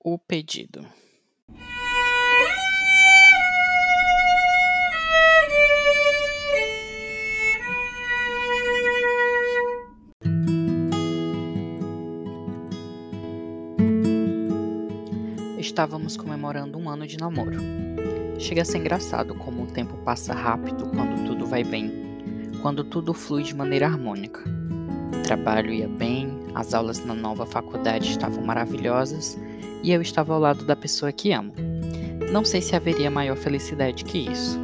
O pedido. Estávamos comemorando um ano de namoro. Chega a ser engraçado como o tempo passa rápido quando tudo vai bem, quando tudo flui de maneira harmônica. O trabalho ia bem, as aulas na nova faculdade estavam maravilhosas e eu estava ao lado da pessoa que amo. Não sei se haveria maior felicidade que isso.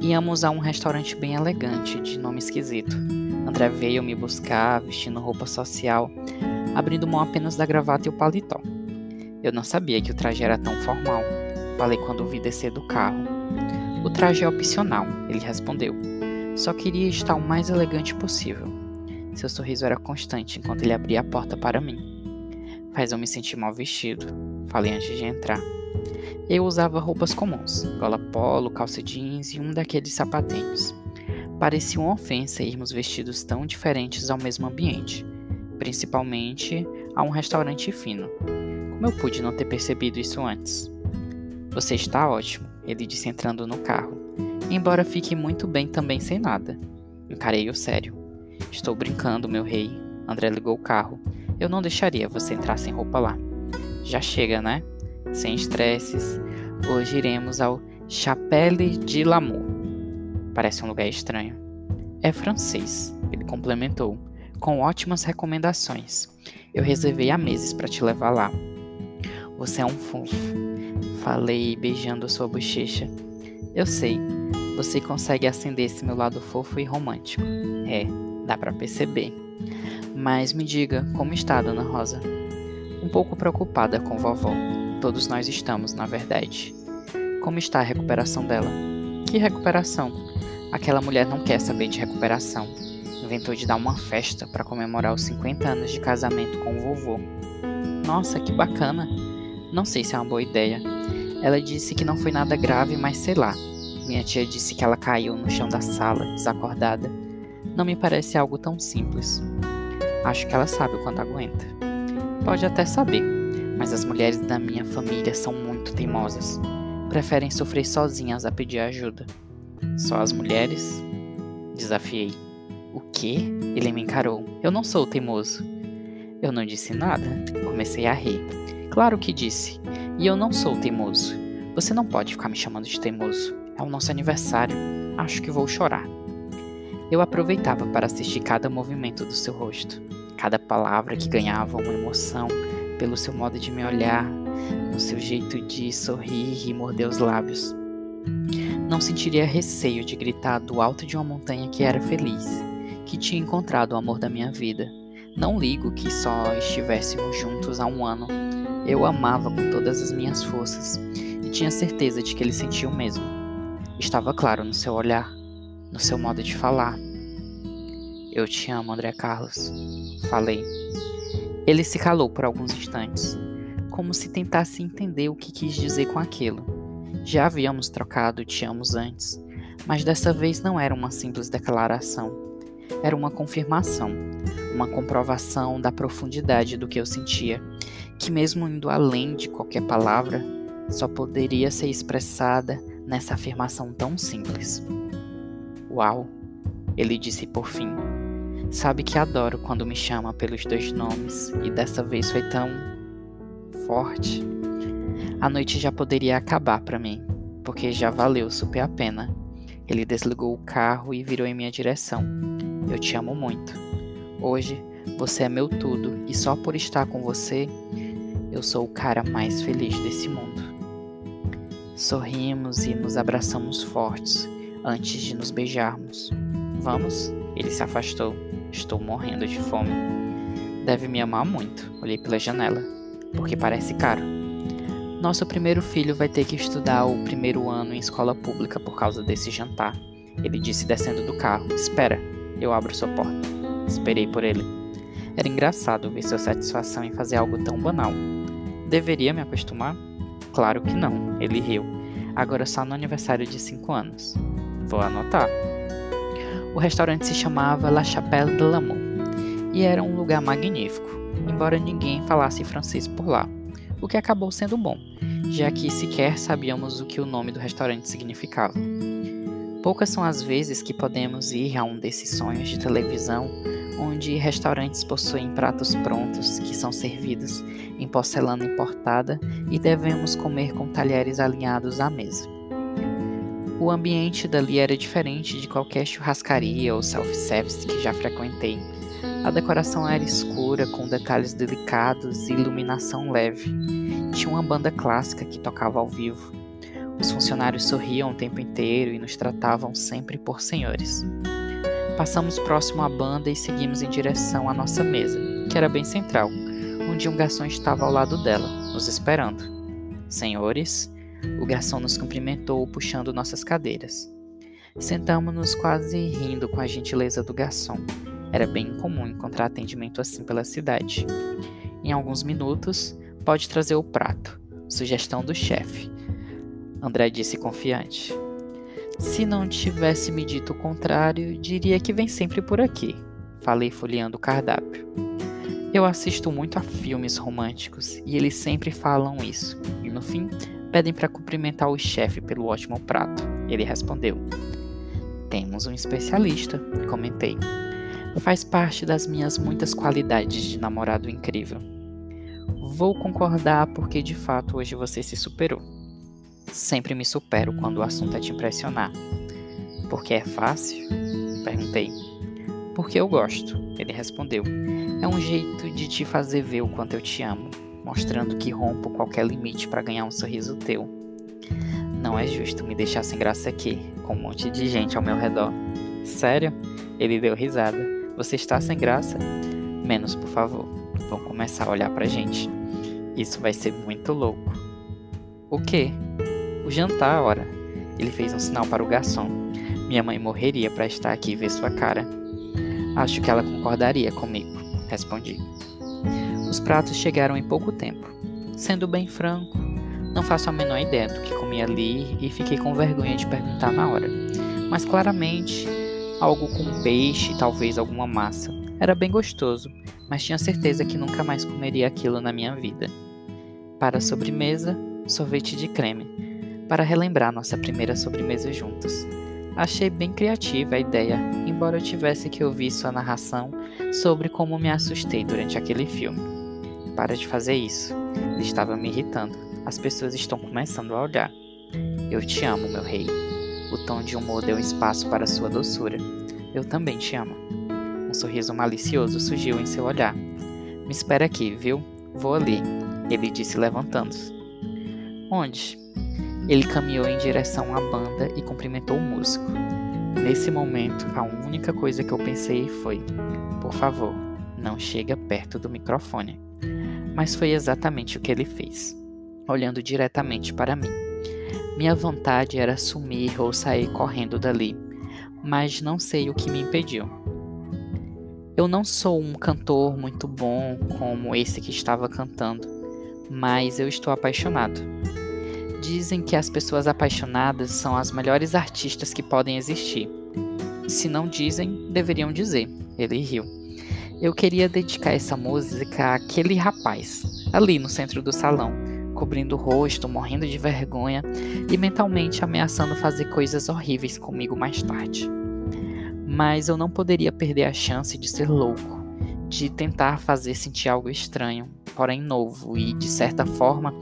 Íamos a um restaurante bem elegante, de nome esquisito. André veio me buscar, vestindo roupa social, abrindo mão apenas da gravata e o paletó. Eu não sabia que o traje era tão formal. Falei quando vi descer do carro. O traje é opcional, ele respondeu. Só queria estar o mais elegante possível. Seu sorriso era constante enquanto ele abria a porta para mim. Faz eu me sentir mal vestido, falei antes de entrar. Eu usava roupas comuns, gola polo, calça jeans e um daqueles sapatinhos. Parecia uma ofensa irmos vestidos tão diferentes ao mesmo ambiente, principalmente a um restaurante fino. Como eu pude não ter percebido isso antes? Você está ótimo, ele disse entrando no carro, embora fique muito bem também sem nada. Encarei-o sério. Estou brincando, meu rei. André ligou o carro. Eu não deixaria você entrar sem roupa lá. Já chega, né? Sem estresses. Hoje iremos ao Chapelle de Lamour. Parece um lugar estranho. É francês, ele complementou, com ótimas recomendações. Eu reservei há meses para te levar lá. Você é um fofo. Falei, beijando sua bochecha. Eu sei, você consegue acender esse meu lado fofo e romântico. É, dá para perceber. Mas me diga, como está, dona Rosa? Um pouco preocupada com vovó. Todos nós estamos, na verdade. Como está a recuperação dela? Que recuperação? Aquela mulher não quer saber de recuperação. Inventou de dar uma festa para comemorar os 50 anos de casamento com o vovô. Nossa, que bacana! Não sei se é uma boa ideia. Ela disse que não foi nada grave, mas sei lá. Minha tia disse que ela caiu no chão da sala, desacordada. Não me parece algo tão simples. Acho que ela sabe quanto aguenta. Pode até saber, mas as mulheres da minha família são muito teimosas. Preferem sofrer sozinhas a pedir ajuda. Só as mulheres? Desafiei. O quê? Ele me encarou. Eu não sou teimoso. Eu não disse nada. Comecei a rir. Claro que disse. E eu não sou teimoso. Você não pode ficar me chamando de teimoso. É o nosso aniversário. Acho que vou chorar. Eu aproveitava para assistir cada movimento do seu rosto, cada palavra que ganhava uma emoção pelo seu modo de me olhar, no seu jeito de sorrir e morder os lábios. Não sentiria receio de gritar do alto de uma montanha que era feliz, que tinha encontrado o amor da minha vida. Não ligo que só estivéssemos juntos há um ano eu amava com todas as minhas forças e tinha certeza de que ele sentia o mesmo. Estava claro no seu olhar, no seu modo de falar. Eu te amo, André Carlos. Falei. Ele se calou por alguns instantes, como se tentasse entender o que quis dizer com aquilo. Já havíamos trocado te amo antes, mas dessa vez não era uma simples declaração. Era uma confirmação, uma comprovação da profundidade do que eu sentia que, mesmo indo além de qualquer palavra, só poderia ser expressada nessa afirmação tão simples. Uau! Ele disse por fim. Sabe que adoro quando me chama pelos dois nomes e dessa vez foi tão forte. A noite já poderia acabar para mim, porque já valeu super a pena. Ele desligou o carro e virou em minha direção. Eu te amo muito. Hoje você é meu tudo e só por estar com você eu sou o cara mais feliz desse mundo. Sorrimos e nos abraçamos fortes antes de nos beijarmos. Vamos? Ele se afastou. Estou morrendo de fome. Deve me amar muito. Olhei pela janela, porque parece caro. Nosso primeiro filho vai ter que estudar o primeiro ano em escola pública por causa desse jantar. Ele disse descendo do carro. Espera, eu abro sua porta. Esperei por ele. Era engraçado ver sua satisfação em fazer algo tão banal. Deveria me acostumar? Claro que não, ele riu. Agora só no aniversário de 5 anos. Vou anotar. O restaurante se chamava La Chapelle de l'Amour e era um lugar magnífico, embora ninguém falasse francês por lá. o que acabou sendo bom, já que sequer sabíamos o que o nome do restaurante significava. Poucas são as vezes que podemos ir a um desses sonhos de televisão onde restaurantes possuem pratos prontos que são servidos em porcelana importada e devemos comer com talheres alinhados à mesa. O ambiente dali era diferente de qualquer churrascaria ou self-service que já frequentei. A decoração era escura, com detalhes delicados e iluminação leve. Tinha uma banda clássica que tocava ao vivo. Os funcionários sorriam o tempo inteiro e nos tratavam sempre por senhores. Passamos próximo à banda e seguimos em direção à nossa mesa, que era bem central, onde um garçom estava ao lado dela, nos esperando. Senhores, o garçom nos cumprimentou puxando nossas cadeiras. Sentamos-nos quase rindo com a gentileza do garçom. Era bem comum encontrar atendimento assim pela cidade. Em alguns minutos, pode trazer o prato. Sugestão do chefe. André disse confiante. Se não tivesse me dito o contrário, diria que vem sempre por aqui. Falei folheando o cardápio. Eu assisto muito a filmes românticos e eles sempre falam isso. E no fim, pedem para cumprimentar o chefe pelo ótimo prato. Ele respondeu: Temos um especialista, comentei. Faz parte das minhas muitas qualidades de namorado incrível. Vou concordar porque de fato hoje você se superou. Sempre me supero quando o assunto é te impressionar. Porque é fácil? Perguntei. Porque eu gosto, ele respondeu. É um jeito de te fazer ver o quanto eu te amo, mostrando que rompo qualquer limite para ganhar um sorriso teu. Não é justo me deixar sem graça aqui, com um monte de gente ao meu redor. Sério? Ele deu risada. Você está sem graça? Menos, por favor. Vão começar a olhar pra gente. Isso vai ser muito louco. O quê? O jantar, ora. Ele fez um sinal para o garçom. Minha mãe morreria para estar aqui e ver sua cara. Acho que ela concordaria comigo, respondi. Os pratos chegaram em pouco tempo. Sendo bem franco, não faço a menor ideia do que comi ali e fiquei com vergonha de perguntar na hora. Mas claramente, algo com peixe talvez alguma massa. Era bem gostoso, mas tinha certeza que nunca mais comeria aquilo na minha vida. Para a sobremesa, sorvete de creme para relembrar nossa primeira sobremesa juntos. Achei bem criativa a ideia, embora eu tivesse que ouvir sua narração sobre como me assustei durante aquele filme. Para de fazer isso. Ele estava me irritando. As pessoas estão começando a olhar. Eu te amo, meu rei. O tom de humor deu espaço para sua doçura. Eu também te amo. Um sorriso malicioso surgiu em seu olhar. Me espera aqui, viu? Vou ali, ele disse levantando-se. Onde? Ele caminhou em direção à banda e cumprimentou o músico. Nesse momento, a única coisa que eu pensei foi: por favor, não chega perto do microfone. Mas foi exatamente o que ele fez, olhando diretamente para mim. Minha vontade era sumir ou sair correndo dali, mas não sei o que me impediu. Eu não sou um cantor muito bom como esse que estava cantando, mas eu estou apaixonado. Dizem que as pessoas apaixonadas são as melhores artistas que podem existir. Se não dizem, deveriam dizer. Ele riu. Eu queria dedicar essa música àquele rapaz, ali no centro do salão, cobrindo o rosto, morrendo de vergonha e mentalmente ameaçando fazer coisas horríveis comigo mais tarde. Mas eu não poderia perder a chance de ser louco, de tentar fazer sentir algo estranho, porém novo e, de certa forma,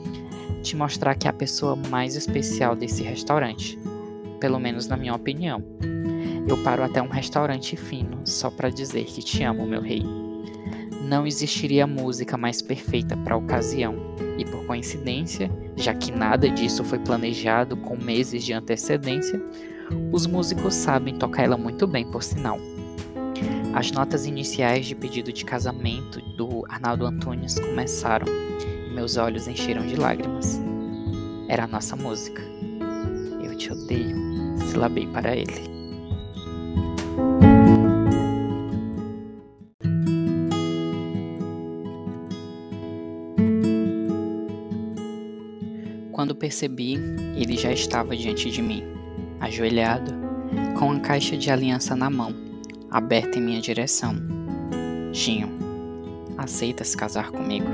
te mostrar que é a pessoa mais especial desse restaurante, pelo menos na minha opinião. Eu paro até um restaurante fino só para dizer que te amo, meu rei. Não existiria música mais perfeita para a ocasião, e por coincidência, já que nada disso foi planejado com meses de antecedência, os músicos sabem tocar ela muito bem, por sinal. As notas iniciais de pedido de casamento do Arnaldo Antunes começaram meus olhos encheram de lágrimas. Era a nossa música. Eu te odeio, silabei para ele. Quando percebi, ele já estava diante de mim, ajoelhado, com a caixa de aliança na mão, aberta em minha direção. Tinho, aceitas casar comigo?